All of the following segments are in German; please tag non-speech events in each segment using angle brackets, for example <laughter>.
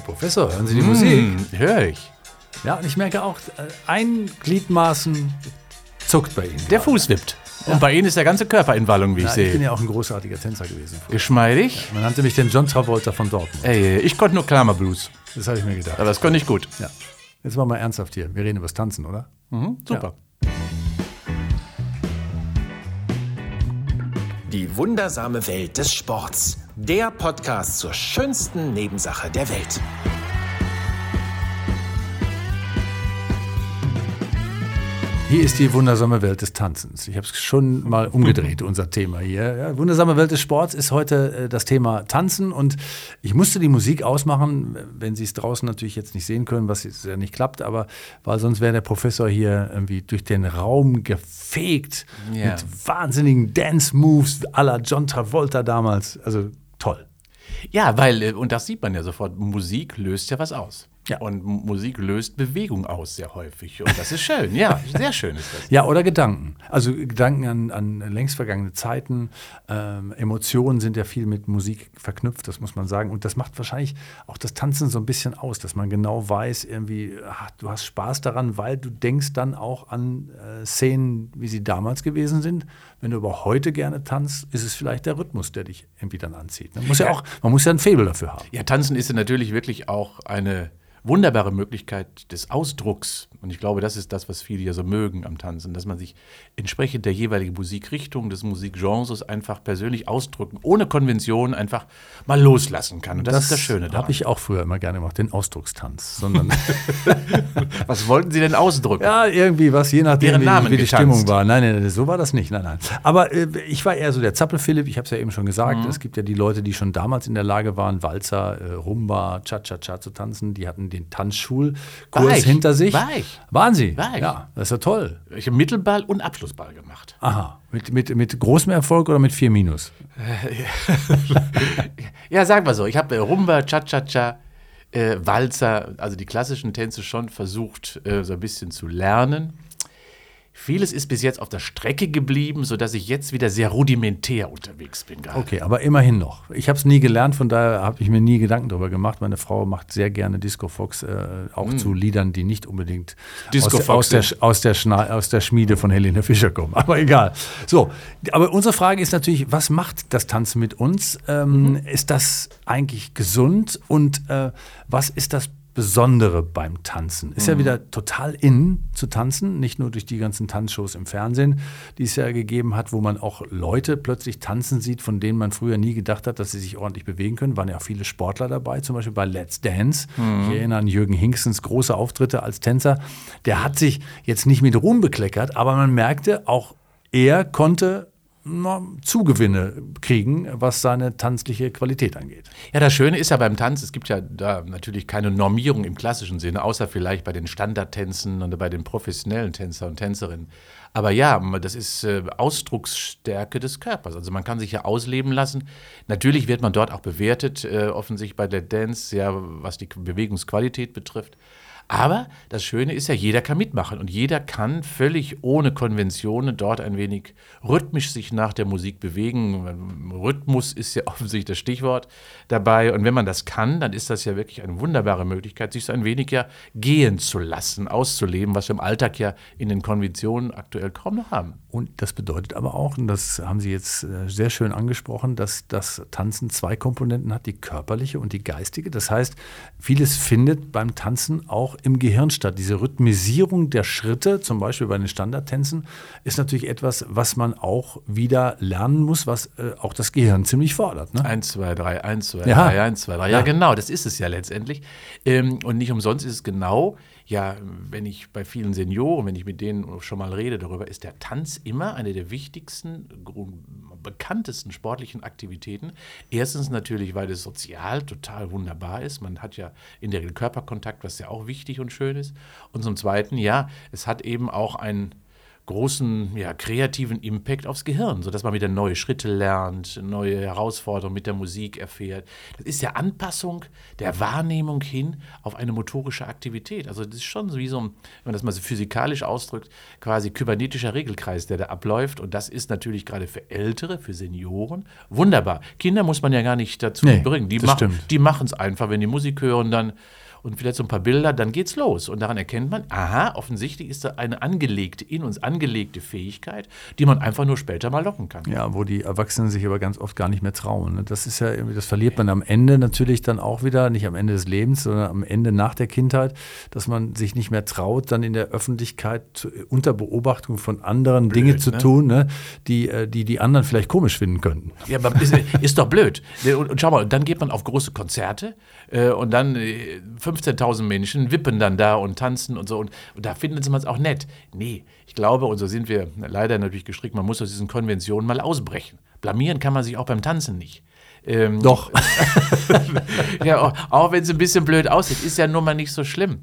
Herr Professor, hören Sie die Musik? Höre ich. Ja, und ich merke auch, äh, ein Gliedmaßen zuckt bei Ihnen. Der gerade. Fuß wippt. Und bei Ihnen ist der ganze Körper in Wallung, wie ich Ja, ich bin sehe. ja auch ein großartiger Tänzer gewesen. früher. Geschmeidig. Man nannte mich den John Travolta von Dortmund. Ey, ich konnte nur Klammerblues. Das habe ich mir gedacht. Aber das konnte ich gut. Ja. Jetzt mal mal ernsthaft hier. Wir reden über das Tanzen, oder? Mhm, super. Die wundersame Welt des Sports. Der Podcast zur schönsten Nebensache der Welt. Hier ist die wundersame Welt des Tanzens. Ich habe es schon mal umgedreht, unser Thema hier. Ja, wundersame Welt des Sports ist heute äh, das Thema Tanzen und ich musste die Musik ausmachen, wenn Sie es draußen natürlich jetzt nicht sehen können, was jetzt ja nicht klappt, aber weil sonst wäre der Professor hier irgendwie durch den Raum gefegt Ja. mit wahnsinnigen Dance-Moves à la John Travolta damals. Also toll. Ja, weil, äh, und das sieht man ja sofort, Musik löst ja was aus. Ja. Und Musik löst Bewegung aus sehr häufig. Und das ist schön, ja, <laughs> sehr schön ist das. Ja, oder Gedanken. Also Gedanken an, an längst vergangene Zeiten. Ähm, Emotionen sind ja viel mit Musik verknüpft, das muss man sagen. Und das macht wahrscheinlich auch das Tanzen so ein bisschen aus, dass man genau weiß, irgendwie, ach, du hast Spaß daran, weil du denkst dann auch an äh, Szenen, wie sie damals gewesen sind. Wenn du aber heute gerne tanzt, ist es vielleicht der Rhythmus, der dich irgendwie dann anzieht. Man muss ja, Ja. auch, man muss ja ein Faible dafür haben. Ja, Tanzen ist ja natürlich wirklich auch eine wunderbare Möglichkeit des Ausdrucks. Und ich glaube, das ist das, was viele ja so mögen am Tanzen, dass man sich entsprechend der jeweiligen Musikrichtung, des Musikgenres einfach persönlich ausdrücken, ohne Konvention einfach mal loslassen kann. Und das, ist das Schöne daran. habe ich auch früher immer gerne gemacht, den Ausdruckstanz. Sondern <laughs> was wollten Sie denn ausdrücken? Ja, irgendwie was, je nachdem, wie, wie die getanzt. Stimmung war. Nein, nein, nein, so war das nicht. Nein, nein. Aber äh, ich war eher so der Zappel-Philipp, ich habe es ja eben schon gesagt. Mhm. Es gibt ja die Leute, die schon damals in der Lage waren, Walzer, äh, Rumba, Cha-Cha-Cha zu tanzen. Die hatten den Tanzschulkurs War ich? hinter sich. War ich? Waren sie? War ich? Ja, das ist ja toll. Ich habe Mittelball und Abschlussball gemacht. Aha. Mit, mit, mit großem Erfolg oder mit vier Minus? <laughs> Ja, sag mal so, ich habe äh, Rumba, Cha-Cha-Cha, äh, Walzer, also die klassischen Tänze schon versucht, äh, so ein bisschen zu lernen. Vieles ist bis jetzt auf der Strecke geblieben, sodass ich jetzt wieder sehr rudimentär unterwegs bin gerade. Okay, aber immerhin noch. Ich habe es nie gelernt, von daher habe ich mir nie Gedanken darüber gemacht. Meine Frau macht sehr gerne Disco Fox, äh, auch zu Liedern, die nicht unbedingt Hm. Disco aus, Fox, aus, der, aus, der Schna aus der Schmiede von Helene Fischer kommen. <laughs> Aber egal. So, aber unsere Frage ist natürlich, was macht das Tanzen mit uns? Ähm, Ist das eigentlich gesund? Und äh, was ist das Besondere beim Tanzen? Ist ja wieder total in zu tanzen, nicht nur durch die ganzen Tanzshows im Fernsehen, die es ja gegeben hat, wo man auch Leute plötzlich tanzen sieht, von denen man früher nie gedacht hat, dass sie sich ordentlich bewegen können. Waren ja auch viele Sportler dabei, zum Beispiel bei Let's Dance. Ich erinnere an Jürgen Hinksens große Auftritte als Tänzer. Der hat sich jetzt nicht mit Ruhm bekleckert, aber man merkte, auch er konnte na, Zugewinne kriegen, was seine tanzliche Qualität angeht. Ja, das Schöne ist ja beim Tanz, es gibt ja da natürlich keine Normierung im klassischen Sinne, außer vielleicht bei den Standardtänzen oder bei den professionellen Tänzer und Tänzerinnen. Aber ja, das ist äh, Ausdrucksstärke des Körpers. Also man kann sich ja ausleben lassen. Natürlich wird man dort auch bewertet, äh, offensichtlich bei der Dance, ja, was die Bewegungsqualität betrifft. Aber das Schöne ist ja, jeder kann mitmachen und jeder kann völlig ohne Konventionen dort ein wenig rhythmisch sich nach der Musik bewegen. Rhythmus ist ja <laughs> offensichtlich das Stichwort dabei. Und wenn man das kann, dann ist das ja wirklich eine wunderbare Möglichkeit, sich so ein wenig ja gehen zu lassen, auszuleben, was wir im Alltag ja in den Konventionen aktuell kaum noch haben. Und das bedeutet aber auch, und das haben Sie jetzt äh, sehr schön angesprochen, dass das Tanzen zwei Komponenten hat, die körperliche und die geistige. Das heißt, vieles findet beim Tanzen auch im Gehirn statt. Diese Rhythmisierung der Schritte, zum Beispiel bei den Standardtänzen, ist natürlich etwas, was man auch wieder lernen muss, was äh, auch das Gehirn ziemlich fordert. Ne? Eins, zwei, drei, eins, zwei, Ja. drei, eins, zwei, drei. Ja, Ja. genau, das ist es ja letztendlich. Ähm, und nicht umsonst ist es genau, ja, wenn ich bei vielen Senioren, wenn ich mit denen schon mal rede darüber, ist der Tanz immer eine der wichtigsten, bekanntesten sportlichen Aktivitäten. Erstens natürlich, weil es sozial total wunderbar ist. Man hat ja in der Körperkontakt, was ja auch wichtig und schön ist. Und zum Zweiten, ja, es hat eben auch ein großen ja, kreativen Impact aufs Gehirn, sodass man wieder neue Schritte lernt, neue Herausforderungen mit der Musik erfährt. Das ist ja Anpassung der Wahrnehmung hin auf eine motorische Aktivität. Also das ist schon wie so, ein, wenn man das mal so physikalisch ausdrückt, quasi kybernetischer Regelkreis, der da abläuft. Und das ist natürlich gerade für Ältere, für Senioren wunderbar. Kinder muss man ja gar nicht dazu Nee, bringen. Die machen es einfach, wenn die Musik hören, dann und vielleicht so ein paar Bilder, dann geht's los. Und daran erkennt man, aha, offensichtlich ist da eine angelegte, in uns angelegte Fähigkeit, die man einfach nur später mal locken kann. Ja, wo die Erwachsenen sich aber ganz oft gar nicht mehr trauen. ne? Das ist ja irgendwie, das verliert man am Ende natürlich dann auch wieder, nicht am Ende des Lebens, sondern am Ende nach der Kindheit, dass man sich nicht mehr traut, dann in der Öffentlichkeit unter Beobachtung von anderen Dinge zu ne? tun, ne? die, äh, die die anderen vielleicht komisch finden könnten. Ja, aber ist, ist doch blöd. Und, und schau mal, dann geht man auf große Konzerte äh, und dann äh, 15.000 Menschen wippen dann da und tanzen und so. Und, und da finden sie es auch nett. Nee, ich glaube, und so sind wir leider natürlich gestrickt, man muss aus diesen Konventionen mal ausbrechen. Blamieren kann man sich auch beim Tanzen nicht. Ähm, Doch. <laughs> ja, auch, auch wenn es ein bisschen blöd aussieht, ist ja nun mal nicht so schlimm.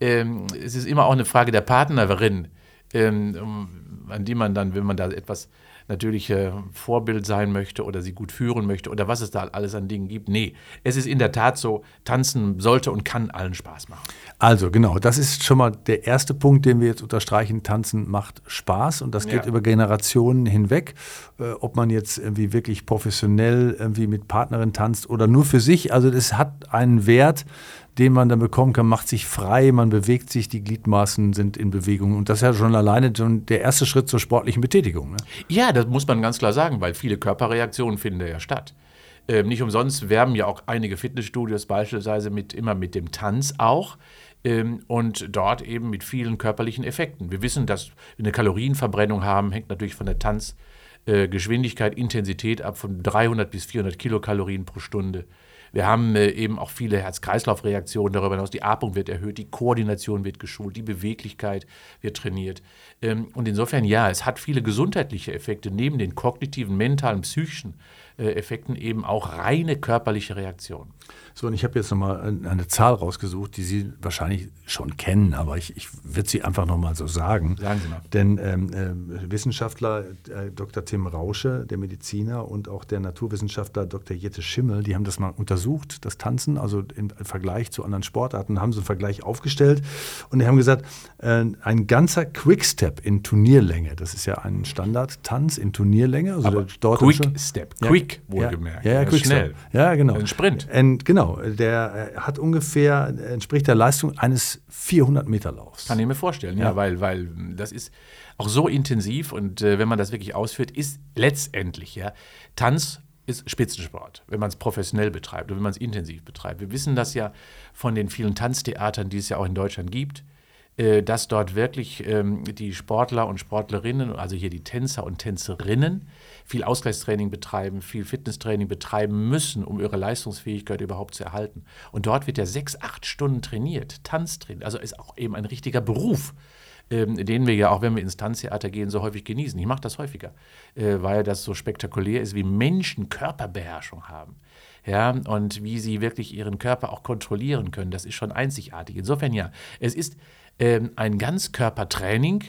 Ähm, es ist immer auch eine Frage der Partnerin, ähm, an die man dann, wenn man da etwas natürlich äh, Vorbild sein möchte oder sie gut führen möchte oder was es da alles an Dingen gibt. Nee, es ist in der Tat so, tanzen sollte und kann allen Spaß machen. Also genau, das ist schon mal der erste Punkt, den wir jetzt unterstreichen. Tanzen macht Spaß und das geht Ja. über Generationen hinweg. Äh, ob man jetzt irgendwie wirklich professionell irgendwie mit Partnerin tanzt oder nur für sich. Also das hat einen Wert, den man dann bekommen kann, macht sich frei, man bewegt sich, die Gliedmaßen sind in Bewegung. Und das ist ja schon alleine der erste Schritt zur sportlichen Betätigung. Ne? Ja, das muss man ganz klar sagen, weil viele Körperreaktionen finden ja statt. Ähm, nicht umsonst werben ja auch einige Fitnessstudios beispielsweise mit, immer mit dem Tanz auch ähm, und dort eben mit vielen körperlichen Effekten. Wir wissen, dass wir eine Kalorienverbrennung haben, hängt natürlich von der Tanzgeschwindigkeit, Intensität ab, von 300 bis 400 Kilokalorien pro Stunde. Wir haben äh, eben auch viele Herz-Kreislauf-Reaktionen darüber hinaus. Die Atmung wird erhöht, die Koordination wird geschult, die Beweglichkeit wird trainiert. Ähm, und insofern, ja, es hat viele gesundheitliche Effekte, neben den kognitiven, mentalen, psychischen äh, Effekten eben auch reine körperliche Reaktionen. So, und ich habe jetzt nochmal eine Zahl rausgesucht, die Sie wahrscheinlich schon kennen, aber ich, ich würde sie einfach nochmal so sagen. Sagen Sie mal. Denn ähm, äh, Wissenschaftler äh, Dr. Tim Rausche, der Mediziner, und auch der Naturwissenschaftler Dr. Jette Schimmel, die haben das mal untersucht, das Tanzen, also im Vergleich zu anderen Sportarten, haben so einen Vergleich aufgestellt und die haben gesagt, äh, ein ganzer Quickstep in Turnierlänge, das ist ja ein Standardtanz in Turnierlänge. Also Aber Quick Step, Ja, quick ja, wohlgemerkt. Ja, ja, Ja, quick schnell. Step. Ja, genau. Ein Sprint. Und genau, der äh, hat ungefähr, äh, entspricht der Leistung eines 400 Meter Laufs. Kann ich mir vorstellen, ja, Ja. weil, weil mm, das ist auch so intensiv und äh, wenn man das wirklich ausführt, ist letztendlich, ja, Tanz ist Spitzensport, wenn man es professionell betreibt und wenn man es intensiv betreibt. Wir wissen das ja von den vielen Tanztheatern, die es ja auch in Deutschland gibt, dass dort wirklich ähm, die Sportler und Sportlerinnen, also hier die Tänzer und Tänzerinnen, viel Ausgleichstraining betreiben, viel Fitnesstraining betreiben müssen, um ihre Leistungsfähigkeit überhaupt zu erhalten. Und dort wird ja sechs, acht Stunden trainiert, Tanztraining, also ist auch eben ein richtiger Beruf ähm, den wir ja auch, wenn wir ins Tanztheater gehen, so häufig genießen. Ich mache das häufiger, äh, weil das so spektakulär ist, wie Menschen Körperbeherrschung haben. Ja, und wie sie wirklich ihren Körper auch kontrollieren können. Das ist schon einzigartig. Insofern ja, es ist ein Ganzkörpertraining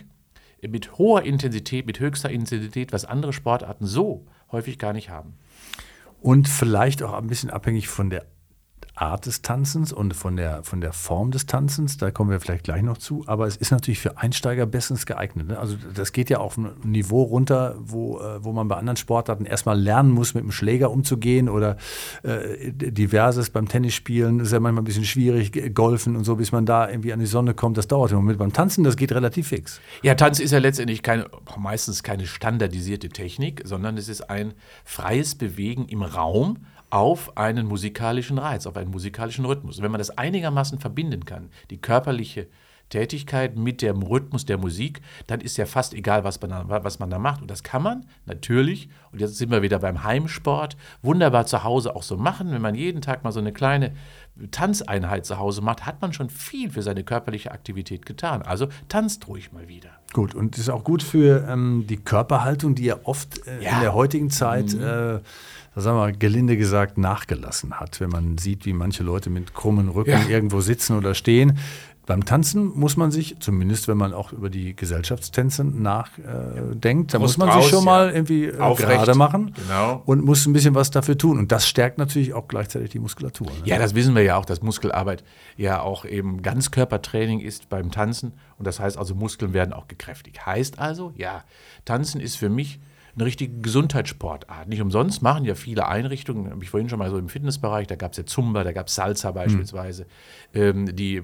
mit hoher Intensität, mit höchster Intensität, was andere Sportarten so häufig gar nicht haben. Und vielleicht auch ein bisschen abhängig von der Art des Tanzens und von der, von der Form des Tanzens, da kommen wir vielleicht gleich noch zu, aber es ist natürlich für Einsteiger bestens geeignet. Ne? Also das geht ja auf ein Niveau runter, wo, äh, wo man bei anderen Sportarten erstmal lernen muss, mit dem Schläger umzugehen oder äh, diverses beim Tennisspielen, ist ja manchmal ein bisschen schwierig, Golfen und so, bis man da irgendwie an die Sonne kommt, das dauert im Moment. Beim Tanzen, das geht relativ fix. Ja, Tanz ist ja letztendlich keine, meistens keine standardisierte Technik, sondern es ist ein freies Bewegen im Raum auf einen musikalischen Reiz, auf einen musikalischen Rhythmus. Und wenn man das einigermaßen verbinden kann, die körperliche Tätigkeit mit dem Rhythmus der Musik, dann ist ja fast egal, was man, da, was man da macht. Und das kann man natürlich, und jetzt sind wir wieder beim Heimsport, wunderbar zu Hause auch so machen. Wenn man jeden Tag mal so eine kleine Tanzeinheit zu Hause macht, hat man schon viel für seine körperliche Aktivität getan. Also tanzt ruhig mal wieder. Gut, und das ist auch gut für ähm, die Körperhaltung, die ja oft äh, Ja. in der heutigen Zeit, äh, da sagen wir gelinde gesagt, nachgelassen hat. Wenn man sieht, wie manche Leute mit krummen Rücken Ja. irgendwo sitzen oder stehen. Beim Tanzen muss man sich, zumindest wenn man auch über die Gesellschaftstänze nachdenkt, äh, da muss man raus, sich schon mal irgendwie äh, Aufrecht. gerade machen Genau. und muss ein bisschen was dafür tun. Und das stärkt natürlich auch gleichzeitig die Muskulatur. Ne? Ja, das wissen wir ja auch, dass Muskelarbeit ja auch eben Ganzkörpertraining ist beim Tanzen. Und das heißt also, Muskeln werden auch gekräftigt. Heißt also, ja, Tanzen ist für mich eine richtige Gesundheitssportart. Nicht umsonst machen ja viele Einrichtungen, habe ich vorhin schon mal so im Fitnessbereich, da gab es ja Zumba, da gab es Salsa beispielsweise, ähm, die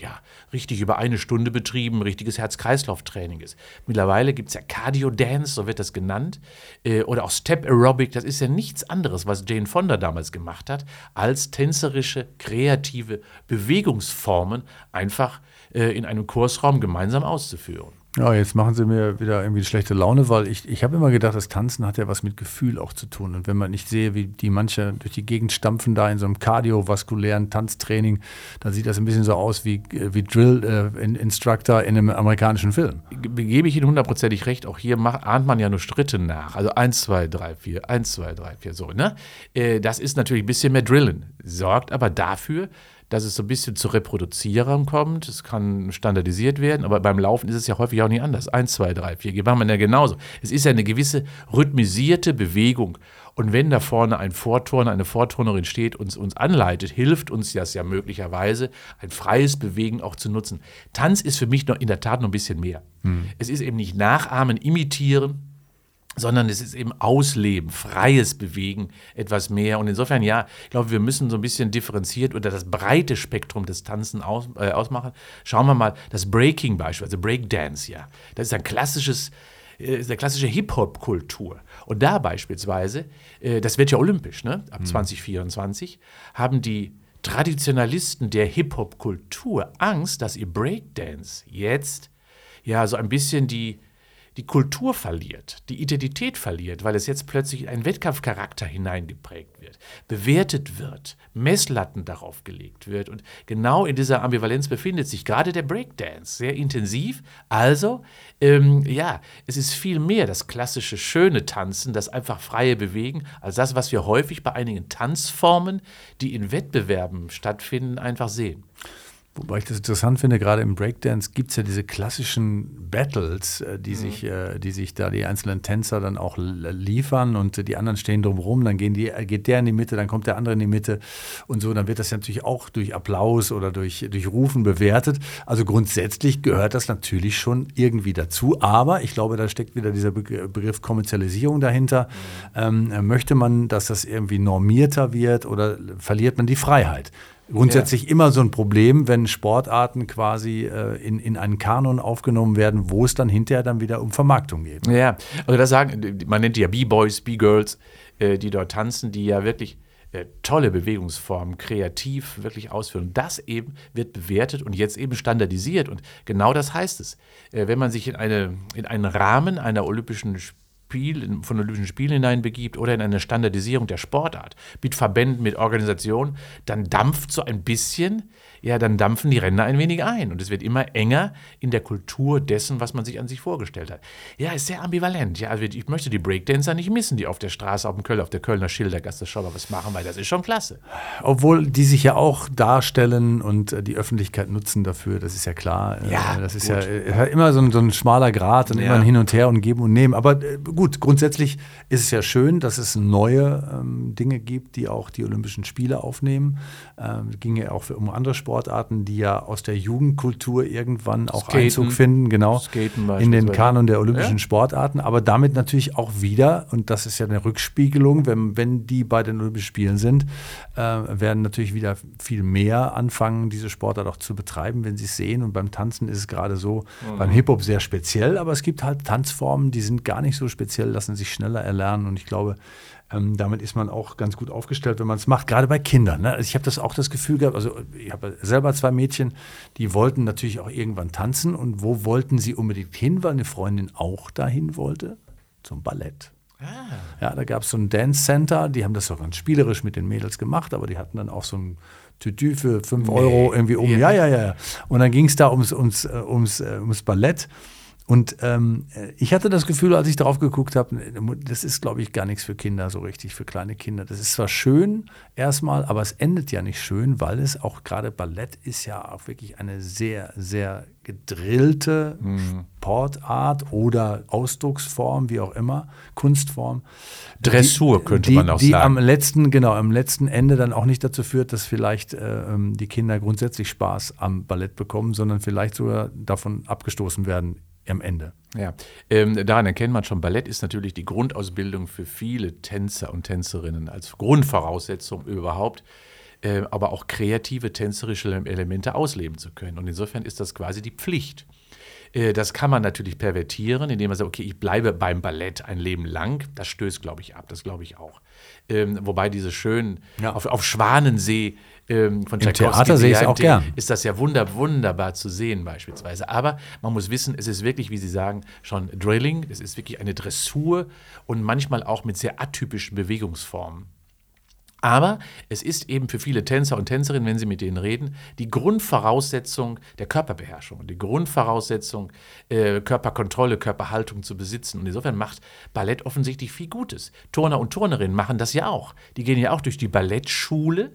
ja, richtig über eine Stunde betrieben, richtiges Herz-Kreislauf-Training ist. Mittlerweile gibt es ja Cardio-Dance, so wird das genannt, äh, oder auch Step Aerobic, das ist ja nichts anderes, was Jane Fonda damals gemacht hat, als tänzerische, kreative Bewegungsformen einfach äh, in einem Kursraum gemeinsam auszuführen. Ja, jetzt machen sie mir wieder irgendwie schlechte Laune, weil ich, ich habe immer gedacht, das Tanzen hat ja was mit Gefühl auch zu tun. Und wenn man nicht sehe, wie die manche durch die Gegend stampfen da in so einem kardiovaskulären Tanztraining, dann sieht das ein bisschen so aus wie, wie Drill-Instructor in einem amerikanischen Film. Ge- Gebe ich Ihnen hundertprozentig recht, auch hier mach, ahnt man ja nur Schritte nach. Also 1, 2, 3, 4, 1, 2, 3, 4, so, ne? Äh, Das ist natürlich ein bisschen mehr Drillen, sorgt aber dafür, dass es so ein bisschen zu Reproduzierern kommt. Es kann standardisiert werden, aber beim Laufen ist es ja häufig auch nicht anders. 1, 2, 3, 4, geht man ja genauso. Es ist ja eine gewisse rhythmisierte Bewegung. Und wenn da vorne ein Vorturner, eine Vorturnerin steht und uns anleitet, hilft uns das ja möglicherweise, ein freies Bewegen auch zu nutzen. Tanz ist für mich noch in der Tat noch ein bisschen mehr. Es ist eben nicht nachahmen, imitieren, sondern es ist eben Ausleben, freies Bewegen, etwas mehr. Und insofern, ja, ich glaube, wir müssen so ein bisschen differenziert oder das breite Spektrum des Tanzen aus, äh, ausmachen. Schauen wir mal, das Breaking beispielsweise, Breakdance, ja, das ist ein klassisches, äh, ist eine klassische Hip-Hop-Kultur. Und da beispielsweise, äh, das wird ja olympisch, ne, ab 2024, haben die Traditionalisten der Hip-Hop-Kultur Angst, dass ihr Breakdance jetzt ja so ein bisschen die, die Kultur verliert, die Identität verliert, weil es jetzt plötzlich ein Wettkampfcharakter hineingeprägt wird, bewertet wird, Messlatten darauf gelegt wird. Und genau in dieser Ambivalenz befindet sich gerade der Breakdance, sehr intensiv. Also, ähm, ja, es ist viel mehr das klassische schöne Tanzen, das einfach freie Bewegen, als das, was wir häufig bei einigen Tanzformen, die in Wettbewerben stattfinden, einfach sehen. Wobei ich das interessant finde, gerade im Breakdance gibt es ja diese klassischen Battles, äh, Mhm. die, sich, äh, die sich da die einzelnen Tänzer dann auch liefern und äh, die anderen stehen drumherum, dann gehen die, geht der in die Mitte, dann kommt der andere in die Mitte und so, dann wird das ja natürlich auch durch Applaus oder durch, durch Rufen bewertet. Also grundsätzlich gehört das natürlich schon irgendwie dazu, aber ich glaube, da steckt wieder dieser Be- Begriff Kommerzialisierung dahinter. Ähm, äh, möchte man, dass das irgendwie normierter wird oder verliert man die Freiheit? Grundsätzlich immer so ein Problem, wenn Sportarten quasi äh, in, in einen Kanon aufgenommen werden, wo es dann hinterher dann wieder um Vermarktung geht. Ja, also das sagen, man nennt die ja B-Boys, B-Girls, äh, die dort tanzen, die ja wirklich äh, tolle Bewegungsformen, kreativ wirklich ausführen. Das eben wird bewertet und jetzt eben standardisiert. Und genau das heißt es. Äh, wenn man sich in, eine, in einen Rahmen einer olympischen Spiel, von Olympischen Spielen hineinbegibt oder in eine Standardisierung der Sportart mit Verbänden, mit Organisationen, dann dampft so ein bisschen, ja, dann dampfen die Ränder ein wenig ein und es wird immer enger in der Kultur dessen, was man sich an sich vorgestellt hat. Ja, ist sehr ambivalent. Ja, also ich möchte die Breakdancer nicht missen, die auf der Straße, auf dem Köln, auf der Kölner Schildergasse schon mal was machen, weil das ist schon klasse. Obwohl die sich ja auch darstellen und äh, die Öffentlichkeit nutzen dafür, das ist ja klar. Äh, Ja, das ist gut. ja äh, immer so ein, so ein schmaler Grat und Ja. immer ein Hin und Her und Geben und Nehmen. Aber gut, grundsätzlich ist es ja schön, dass es neue ähm, Dinge gibt, die auch die Olympischen Spiele aufnehmen. Ähm, ging ja auch für, um andere Sportarten, die ja aus der Jugendkultur irgendwann auch Skaten. Einzug finden, genau, in den. Kanon der olympischen Ja. Sportarten, aber damit natürlich auch wieder, und das ist ja eine Rückspiegelung, wenn, wenn die bei den Olympischen Spielen sind, äh, werden natürlich wieder viel mehr anfangen, diese Sportart auch zu betreiben, wenn sie es sehen. Und beim Tanzen ist es gerade so, Mhm. beim Hip-Hop sehr speziell, aber es gibt halt Tanzformen, die sind gar nicht so speziell, lassen sich schneller erlernen. Und ich glaube, ähm, damit ist man auch ganz gut aufgestellt, wenn man es macht, gerade bei Kindern. Ne? Also ich habe das auch das Gefühl gehabt, also ich habe selber zwei Mädchen, die wollten natürlich auch irgendwann tanzen. Und wo wollten sie unbedingt hin, weil eine Freundin auch dahin wollte? Zum Ballett. Ja, da gab es so ein Dance Center, die haben das auch ganz spielerisch mit den Mädels gemacht, aber die hatten dann auch so ein Tütü für 5 Euro irgendwie um. Ja, ja, ja. ja. Und dann ging es da ums, ums, äh, ums, äh, ums Ballett. Und ähm, ich hatte das Gefühl, als ich darauf geguckt habe, das ist, glaube ich, gar nichts für Kinder so richtig, für kleine Kinder. Das ist zwar schön erstmal, aber es endet ja nicht schön, weil es auch gerade Ballett ist ja auch wirklich eine sehr, sehr gedrillte mhm. Sportart oder Ausdrucksform, wie auch immer, Kunstform. Dressur die, könnte die, man auch die sagen. Die am letzten, genau, am letzten Ende dann auch nicht dazu führt, dass vielleicht äh, ähm, die Kinder grundsätzlich Spaß am Ballett bekommen, sondern vielleicht sogar davon abgestoßen werden am Ende. Ja, ähm, daran erkennt man schon, Ballett ist natürlich die Grundausbildung für viele Tänzer und Tänzerinnen als Grundvoraussetzung überhaupt, äh, aber auch kreative tänzerische Elemente ausleben zu können. Und insofern ist das quasi die Pflicht. Äh, das kann man natürlich pervertieren, indem man sagt, okay, ich bleibe beim Ballett ein Leben lang. Das stößt, glaube ich, ab. Das glaube ich auch. Ähm, wobei diese schönen, ja. auf, auf Schwanensee ähm, von Im Theater sehe ich es auch gern. Ist das ja wunder, wunderbar zu sehen beispielsweise. Aber man muss wissen, es ist wirklich, wie Sie sagen, schon Drilling. Es ist wirklich eine Dressur und manchmal auch mit sehr atypischen Bewegungsformen. Aber es ist eben für viele Tänzer und Tänzerinnen, wenn Sie mit denen reden, die Grundvoraussetzung der Körperbeherrschung, die Grundvoraussetzung, äh, Körperkontrolle, Körperhaltung zu besitzen. Und insofern macht Ballett offensichtlich viel Gutes. Turner und Turnerinnen machen das ja auch. Die gehen ja auch durch die Ballettschule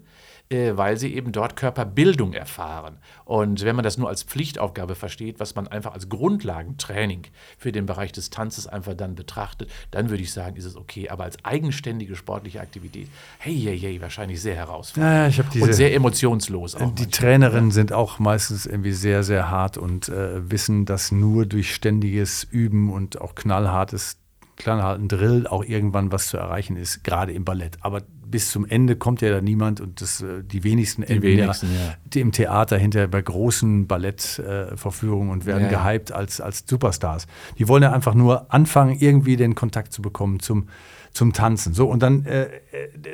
weil sie eben dort Körperbildung erfahren. Und wenn man das nur als Pflichtaufgabe versteht, was man einfach als Grundlagentraining für den Bereich des Tanzes einfach dann betrachtet, dann würde ich sagen, ist es okay. Aber als eigenständige sportliche Aktivität, hey, hey, hey, wahrscheinlich sehr herausfordernd. Ja, ich habe diese, und sehr emotionslos auch. Die Trainerinnen sind auch meistens irgendwie sehr, sehr hart und äh, wissen, dass nur durch ständiges Üben und auch knallhartes knallharten Drill auch irgendwann was zu erreichen ist, gerade im Ballett. Aber bis zum Ende kommt ja da niemand und das, äh, die wenigsten die wenigsten, ja, im Theater hinterher bei großen Ballettvorführungen äh, und werden ja, gehypt als, als Superstars. Die wollen ja einfach nur anfangen, irgendwie den Kontakt zu bekommen zum, zum Tanzen. So, und dann, äh, äh,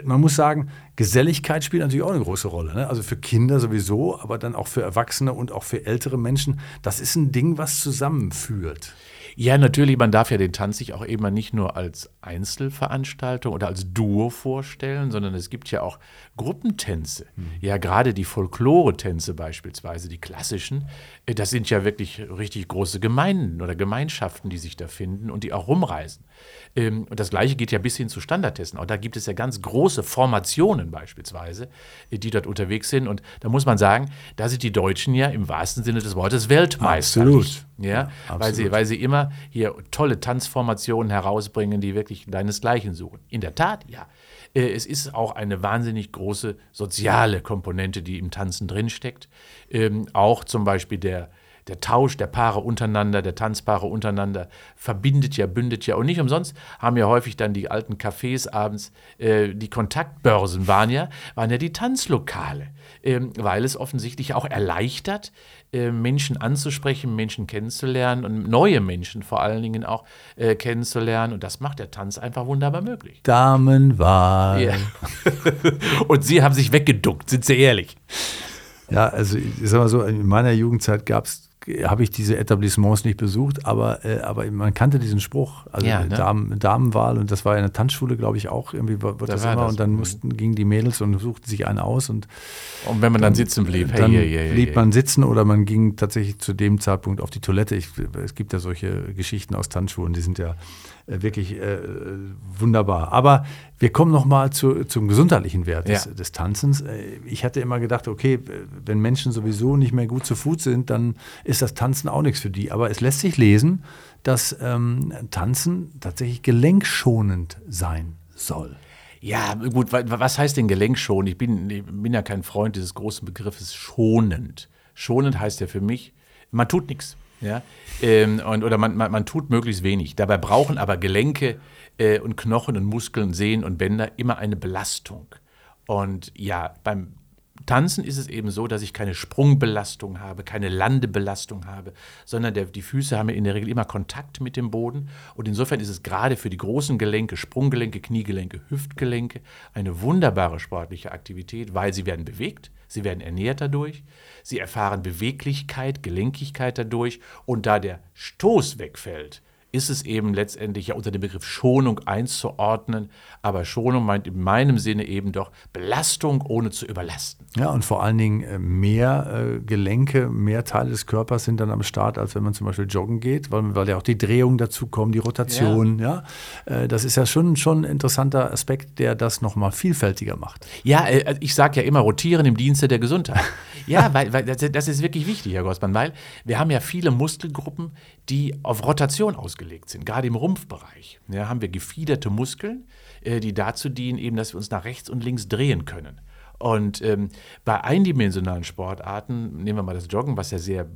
man muss sagen, Geselligkeit spielt natürlich auch eine große Rolle. Ne? Also für Kinder sowieso, aber dann auch für Erwachsene und auch für ältere Menschen. Das ist ein Ding, was zusammenführt. Ja, natürlich, man darf ja den Tanz sich auch eben nicht nur als Einzelveranstaltung oder als Duo vorstellen, sondern es gibt ja auch Gruppentänze. Mhm. Ja, gerade die Folklore-Tänze beispielsweise, die klassischen, äh, das sind ja wirklich richtig große Gemeinden oder Gemeinschaften, die sich da finden und die auch rumreisen. Ähm, und das Gleiche geht ja bis hin zu Standardtesten. Auch da gibt es ja ganz große Formationen beispielsweise, äh, die dort unterwegs sind. Und da muss man sagen, da sind die Deutschen ja im wahrsten Sinne des Wortes Weltmeister. Absolut. Ja, ja weil, sie, weil sie immer hier tolle Tanzformationen herausbringen, die wirklich deinesgleichen suchen. In der Tat, ja. Äh, es ist auch eine wahnsinnig große soziale Komponente, die im Tanzen drinsteckt. Ähm, auch zum Beispiel der, der Tausch der Paare untereinander, der Tanzpaare untereinander, verbindet ja, bündet ja. Und nicht umsonst haben ja häufig dann die alten Cafés abends, äh, die Kontaktbörsen waren ja, waren ja die Tanzlokale, ähm, weil es offensichtlich auch erleichtert, äh, Menschen anzusprechen, Menschen kennenzulernen und neue Menschen vor allen Dingen auch äh, kennenzulernen. Und das macht der Tanz einfach wunderbar möglich. Damenwahl. Ja. <laughs> und Sie haben sich weggeduckt, sind Sie ehrlich? Ja, also ich sag mal so, in meiner Jugendzeit gab es habe ich diese Etablissements nicht besucht, aber, äh, aber man kannte diesen Spruch, also ja, ne? Damen, Damenwahl und das war in der Tanzschule, glaube ich, auch irgendwie wird da das immer das. und dann mhm. mussten, gingen die Mädels und suchten sich einen aus und und wenn man dann, dann sitzen blieb, hey, dann hey, hey, blieb man sitzen oder man ging tatsächlich zu dem Zeitpunkt auf die Toilette. Ich, es gibt ja solche Geschichten aus Tanzschulen, die sind ja äh, wirklich äh, wunderbar. Aber wir kommen noch mal zu, zum gesundheitlichen Wert des, ja. des, Tanzens. Äh, ich hatte immer gedacht, okay, wenn Menschen sowieso nicht mehr gut zu Fuß sind, dann ist das Tanzen auch nichts für die. Aber es lässt sich lesen, dass ähm, Tanzen tatsächlich gelenkschonend sein soll. Ja, gut, was heißt denn gelenkschonend? Ich bin, ich bin ja kein Freund dieses großen Begriffes schonend. Schonend heißt ja für mich, man tut nichts. Ja? Ähm, und, oder man, man, man, tut möglichst wenig. Dabei brauchen aber Gelenke äh, und Knochen und Muskeln, Sehnen und Bänder immer eine Belastung. Und ja, beim Tanzen ist es eben so, dass ich keine Sprungbelastung habe, keine Landebelastung habe, sondern der, die Füße haben in der Regel immer Kontakt mit dem Boden. Und insofern ist es gerade für die großen Gelenke, Sprunggelenke, Kniegelenke, Hüftgelenke eine wunderbare sportliche Aktivität, weil sie werden bewegt, sie werden ernährt dadurch, sie erfahren Beweglichkeit, Gelenkigkeit dadurch. Und da der Stoß wegfällt, ist es eben letztendlich ja unter dem Begriff Schonung einzuordnen. Aber Schonung meint in meinem Sinne eben doch Belastung ohne zu überlasten. Ja, und vor allen Dingen äh, mehr äh, Gelenke, mehr Teile des Körpers sind dann am Start, als wenn man zum Beispiel joggen geht, weil, weil ja auch die Drehung dazu kommen, die Rotation. Ja. ja? Äh, das ist ja schon, schon ein interessanter Aspekt, der das nochmal vielfältiger macht. Ja, also ich sage ja immer, rotieren im Dienste der Gesundheit. <laughs> ja, weil, weil das, das ist wirklich wichtig, Herr Gossmann, weil wir haben ja viele Muskelgruppen, die auf Rotation ausgelegt sind, gerade im Rumpfbereich. Ja, haben wir gefiederte Muskeln, äh, die dazu dienen, eben, dass wir uns nach rechts und links drehen können. Und ähm, bei eindimensionalen Sportarten, nehmen wir mal das Joggen, was ja sehr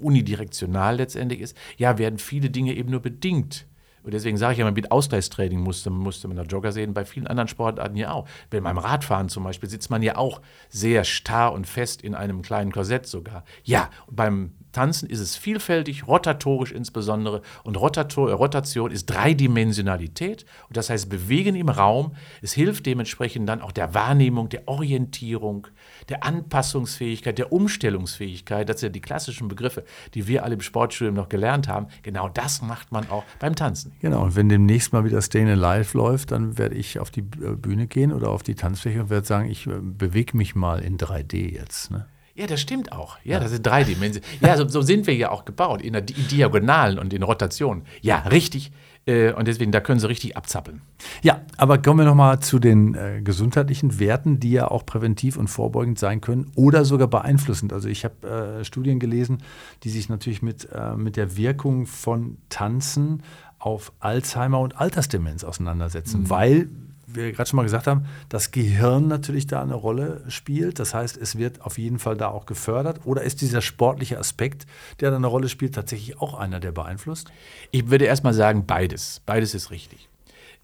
unidirektional letztendlich ist, ja, werden viele Dinge eben nur bedingt und deswegen sage ich ja, mit Ausgleichstraining musste, musste man da Jogger sehen, bei vielen anderen Sportarten ja auch. Bei meinem Radfahren zum Beispiel sitzt man ja auch sehr starr und fest in einem kleinen Korsett sogar. Ja, beim Tanzen ist es vielfältig, rotatorisch insbesondere. Und Rotator, Rotation ist Dreidimensionalität. Und das heißt Bewegen im Raum. Es hilft dementsprechend dann auch der Wahrnehmung, der Orientierung, der Anpassungsfähigkeit, der Umstellungsfähigkeit. Das sind ja die klassischen Begriffe, die wir alle im Sportstudium noch gelernt haben. Genau das macht man auch beim Tanzen. Genau. Und wenn demnächst mal wieder Stay Live läuft, dann werde ich auf die äh, Bühne gehen oder auf die Tanzfläche und werde sagen, ich äh, bewege mich mal in 3D jetzt. Ne? Ja, das stimmt auch. Ja, das ist dreidimensional. Ja, so, so, sind wir ja auch gebaut, in, der, in Diagonalen und in Rotationen. Ja, richtig. Äh, und deswegen, da können sie richtig abzappeln. Ja, aber kommen wir nochmal zu den äh, gesundheitlichen Werten, die ja auch präventiv und vorbeugend sein können oder sogar beeinflussend. Also ich habe äh, Studien gelesen, die sich natürlich mit, mit der Wirkung von Tanzen auf Alzheimer und Altersdemenz auseinandersetzen, mhm. weil wir gerade schon mal gesagt haben, das Gehirn natürlich da eine Rolle spielt. Das heißt, es wird auf jeden Fall da auch gefördert. Oder ist dieser sportliche Aspekt, der da eine Rolle spielt, tatsächlich auch einer, der beeinflusst? Ich würde erstmal sagen, beides. Beides ist richtig.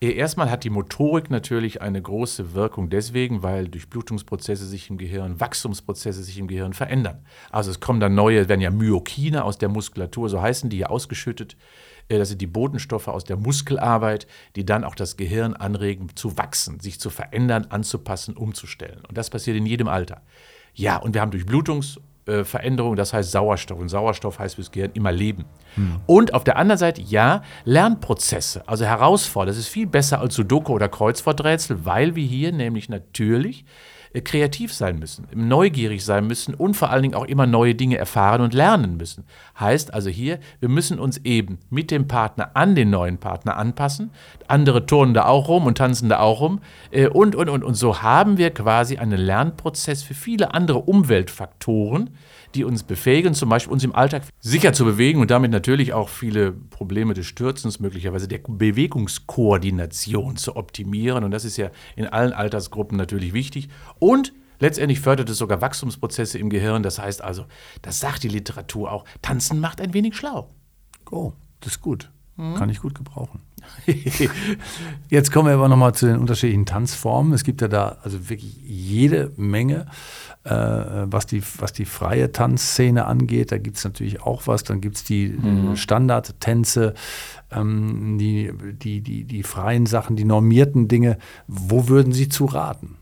Erstmal hat die Motorik natürlich eine große Wirkung deswegen, weil Durchblutungsprozesse sich im Gehirn, Wachstumsprozesse sich im Gehirn verändern. Also es kommen dann neue, werden ja Myokine aus der Muskulatur, so heißen die ja ausgeschüttet. Äh, das sind die Botenstoffe aus der Muskelarbeit, die dann auch das Gehirn anregen, zu wachsen, sich zu verändern, anzupassen, umzustellen. Und das passiert in jedem Alter. Ja, und wir haben Durchblutungsveränderungen, das heißt Sauerstoff. Und Sauerstoff heißt fürs Gehirn immer Leben. Hm. Und auf der anderen Seite, ja, Lernprozesse, also Herausforderungen. Das ist viel besser als Sudoku oder Kreuzworträtsel, weil wir hier nämlich natürlich äh, kreativ sein müssen, neugierig sein müssen und vor allen Dingen auch immer neue Dinge erfahren und lernen müssen. Heißt also hier, wir müssen uns eben mit dem Partner an den neuen Partner anpassen. Andere turnen da auch rum und tanzen da auch rum. Äh, und, und, und. Und so haben wir quasi einen Lernprozess für viele andere Umweltfaktoren, die uns befähigen, zum Beispiel uns im Alltag sicher zu bewegen und damit natürlich auch viele Probleme des Stürzens, möglicherweise der Bewegungskoordination zu optimieren. Und das ist ja in allen Altersgruppen natürlich wichtig. Und Letztendlich fördert es sogar Wachstumsprozesse im Gehirn. Das heißt also, das sagt die Literatur auch, Tanzen macht ein wenig schlau. Oh, das ist gut. Mhm. Kann ich gut gebrauchen. <laughs> Jetzt kommen wir aber nochmal zu den unterschiedlichen Tanzformen. Es gibt ja da also wirklich jede Menge, äh, was, die, was die freie Tanzszene angeht. Da gibt es natürlich auch was. Dann gibt es die mhm. Standardtänze, ähm, die, die, die, die freien Sachen, die normierten Dinge. Wo würden Sie zu raten?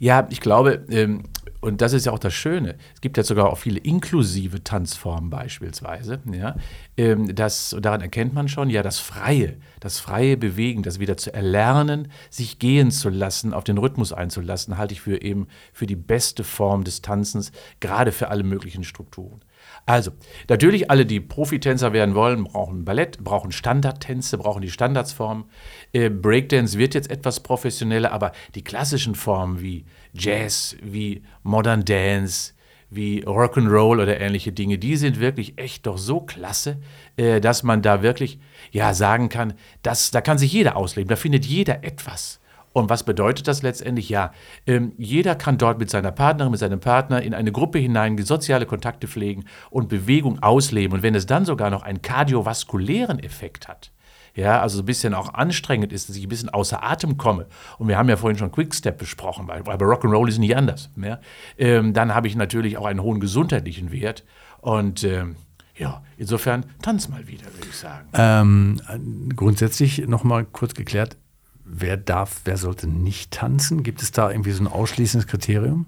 Ja, ich glaube, ähm, und das ist ja auch das Schöne, es gibt ja sogar auch viele inklusive Tanzformen beispielsweise, ja, ähm, das, daran erkennt man schon, ja, das Freie, das freie Bewegen, das wieder zu erlernen, sich gehen zu lassen, auf den Rhythmus einzulassen, halte ich für eben für die beste Form des Tanzens, gerade für alle möglichen Strukturen. Also, natürlich alle, die Profitänzer werden wollen, brauchen Ballett, brauchen Standardtänze, brauchen die Standardsformen. Äh, Breakdance wird jetzt etwas professioneller, aber die klassischen Formen wie Jazz, wie Modern Dance, wie Rock'n'Roll oder ähnliche Dinge, die sind wirklich echt doch so klasse, äh, dass man da wirklich ja sagen kann, dass, da kann sich jeder ausleben, da findet jeder etwas. Und was bedeutet das letztendlich? Ja, ähm, jeder kann dort mit seiner Partnerin, mit seinem Partner in eine Gruppe hinein die soziale Kontakte pflegen und Bewegung ausleben. Und wenn es dann sogar noch einen kardiovaskulären Effekt hat, ja, also ein bisschen auch anstrengend ist, dass ich ein bisschen außer Atem komme. Und wir haben ja vorhin schon Quickstep besprochen, weil, weil bei Rock'n'Roll ist nicht anders. Ja? Ähm, dann habe ich natürlich auch einen hohen gesundheitlichen Wert. Und ähm, ja, insofern tanz mal wieder, würde ich sagen. Ähm, grundsätzlich nochmal kurz geklärt, wer darf, wer sollte nicht tanzen? Gibt es da irgendwie so ein ausschließendes Kriterium?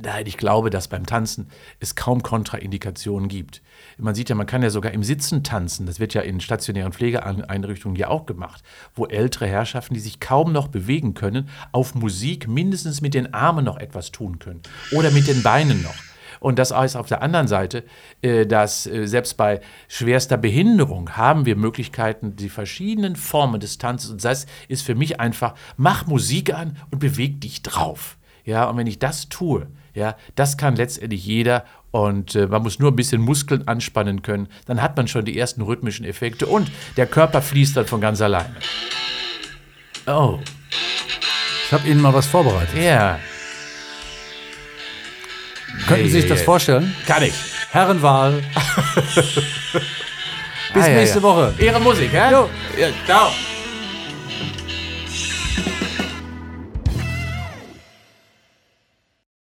Nein, ich glaube, dass beim Tanzen es kaum Kontraindikationen gibt. Man sieht ja, man kann ja sogar im Sitzen tanzen. Das wird ja in stationären Pflegeeinrichtungen ja auch gemacht, wo ältere Herrschaften, die sich kaum noch bewegen können, auf Musik mindestens mit den Armen noch etwas tun können oder mit den Beinen noch. Und das heißt auf der anderen Seite, äh, dass äh, selbst bei schwerster Behinderung haben wir Möglichkeiten, die verschiedenen Formen des Tanzes. Und das ist für mich einfach, mach Musik an und beweg dich drauf. Ja, und wenn ich das tue, ja, das kann letztendlich jeder und äh, man muss nur ein bisschen Muskeln anspannen können, dann hat man schon die ersten rhythmischen Effekte und der Körper fließt dann von ganz alleine. Oh. Ich habe Ihnen mal was vorbereitet. Ja. Könnten Sie sich das vorstellen? Kann ich. Herrenwahl. <laughs> Bis nächste. Woche. Ihre Musik, hä? Jo. Ja, ciao.